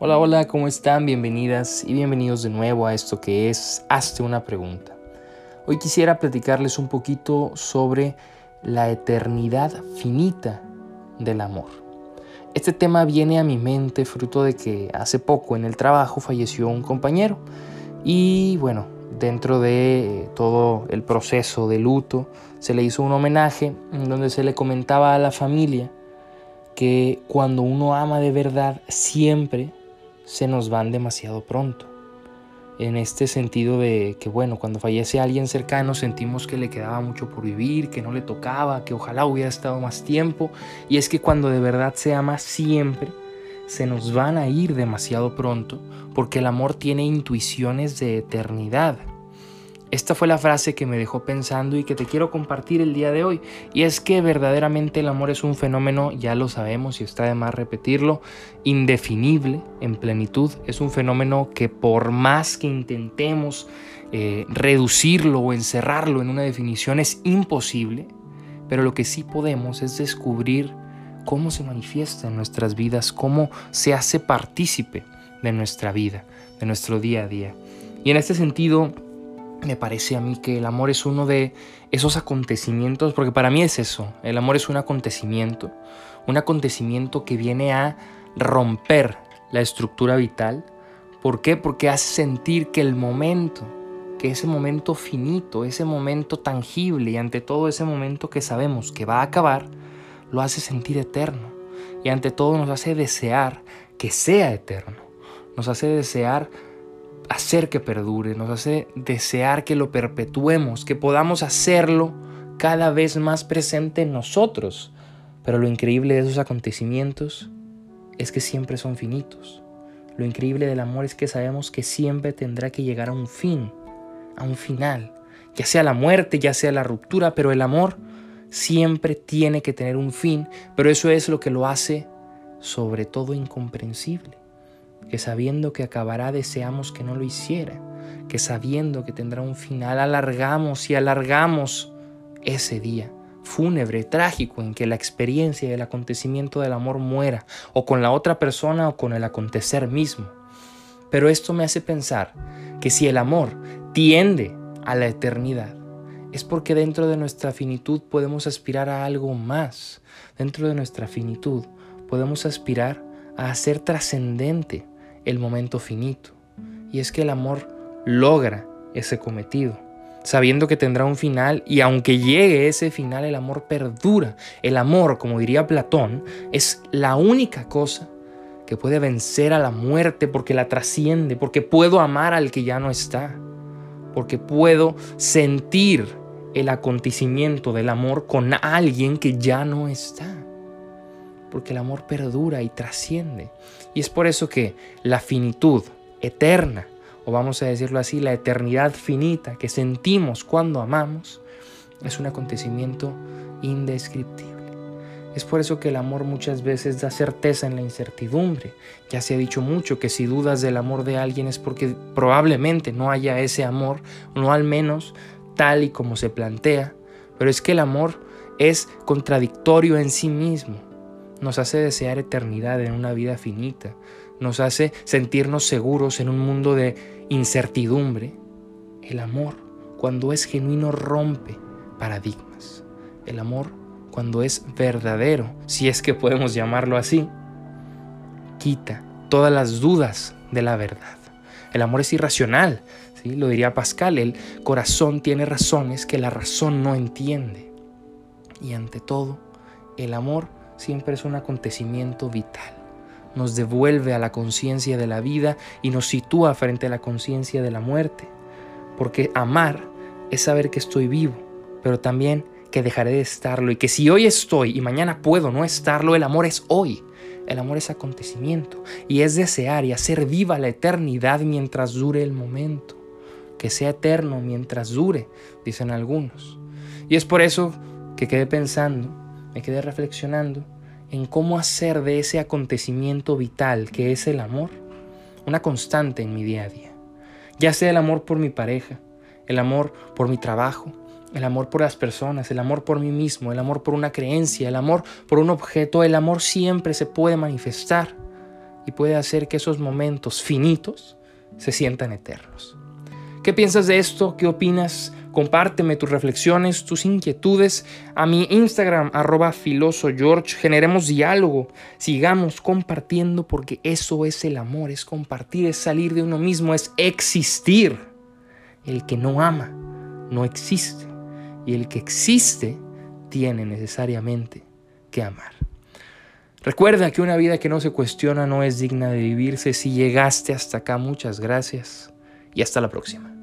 Hola, hola, ¿cómo están? Bienvenidas y bienvenidos de nuevo a esto que es Hazte una pregunta. Hoy quisiera platicarles un poquito sobre la eternidad finita del amor. Este tema viene a mi mente fruto de que hace poco en el trabajo falleció un compañero y bueno, dentro de todo el proceso de luto se le hizo un homenaje en donde se le comentaba a la familia que cuando uno ama de verdad siempre se nos van demasiado pronto. En este sentido de que, bueno, cuando fallece alguien cercano sentimos que le quedaba mucho por vivir, que no le tocaba, que ojalá hubiera estado más tiempo. Y es que cuando de verdad se ama siempre, se nos van a ir demasiado pronto, porque el amor tiene intuiciones de eternidad. Esta fue la frase que me dejó pensando y que te quiero compartir el día de hoy. Y es que verdaderamente el amor es un fenómeno, ya lo sabemos y está de más repetirlo, indefinible en plenitud. Es un fenómeno que por más que intentemos eh, reducirlo o encerrarlo en una definición es imposible. Pero lo que sí podemos es descubrir cómo se manifiesta en nuestras vidas, cómo se hace partícipe de nuestra vida, de nuestro día a día. Y en este sentido, me parece a mí que el amor es uno de esos acontecimientos, porque para mí es eso, el amor es un acontecimiento, un acontecimiento que viene a romper la estructura vital. ¿Por qué? Porque hace sentir que el momento, que ese momento finito, ese momento tangible y ante todo ese momento que sabemos que va a acabar, lo hace sentir eterno. Y ante todo nos hace desear que sea eterno. Nos hace desear hacer que perdure, nos hace desear que lo perpetuemos, que podamos hacerlo cada vez más presente en nosotros. Pero lo increíble de esos acontecimientos es que siempre son finitos. Lo increíble del amor es que sabemos que siempre tendrá que llegar a un fin, a un final, ya sea la muerte, ya sea la ruptura, pero el amor siempre tiene que tener un fin, pero eso es lo que lo hace sobre todo incomprensible que sabiendo que acabará deseamos que no lo hiciera, que sabiendo que tendrá un final alargamos y alargamos ese día fúnebre, trágico, en que la experiencia y el acontecimiento del amor muera, o con la otra persona o con el acontecer mismo. Pero esto me hace pensar que si el amor tiende a la eternidad, es porque dentro de nuestra finitud podemos aspirar a algo más. Dentro de nuestra finitud podemos aspirar a hacer trascendente el momento finito. Y es que el amor logra ese cometido, sabiendo que tendrá un final y aunque llegue ese final, el amor perdura. El amor, como diría Platón, es la única cosa que puede vencer a la muerte porque la trasciende, porque puedo amar al que ya no está, porque puedo sentir el acontecimiento del amor con alguien que ya no está porque el amor perdura y trasciende. Y es por eso que la finitud eterna, o vamos a decirlo así, la eternidad finita que sentimos cuando amamos, es un acontecimiento indescriptible. Es por eso que el amor muchas veces da certeza en la incertidumbre. Ya se ha dicho mucho que si dudas del amor de alguien es porque probablemente no haya ese amor, no al menos tal y como se plantea. Pero es que el amor es contradictorio en sí mismo nos hace desear eternidad en una vida finita, nos hace sentirnos seguros en un mundo de incertidumbre. El amor, cuando es genuino, rompe paradigmas. El amor, cuando es verdadero, si es que podemos llamarlo así, quita todas las dudas de la verdad. El amor es irracional, ¿sí? lo diría Pascal, el corazón tiene razones que la razón no entiende. Y ante todo, el amor siempre es un acontecimiento vital. Nos devuelve a la conciencia de la vida y nos sitúa frente a la conciencia de la muerte. Porque amar es saber que estoy vivo, pero también que dejaré de estarlo y que si hoy estoy y mañana puedo no estarlo, el amor es hoy. El amor es acontecimiento y es desear y hacer viva la eternidad mientras dure el momento. Que sea eterno mientras dure, dicen algunos. Y es por eso que quedé pensando me quedé reflexionando en cómo hacer de ese acontecimiento vital que es el amor una constante en mi día a día. Ya sea el amor por mi pareja, el amor por mi trabajo, el amor por las personas, el amor por mí mismo, el amor por una creencia, el amor por un objeto, el amor siempre se puede manifestar. y puede hacer que esos momentos finitos se sientan eternos. ¿Qué piensas de esto? ¿Qué opinas? Compárteme tus reflexiones, tus inquietudes a mi Instagram, arroba filosogeorge. Generemos diálogo, sigamos compartiendo porque eso es el amor, es compartir, es salir de uno mismo, es existir. El que no ama no existe y el que existe tiene necesariamente que amar. Recuerda que una vida que no se cuestiona no es digna de vivirse. Si llegaste hasta acá, muchas gracias y hasta la próxima.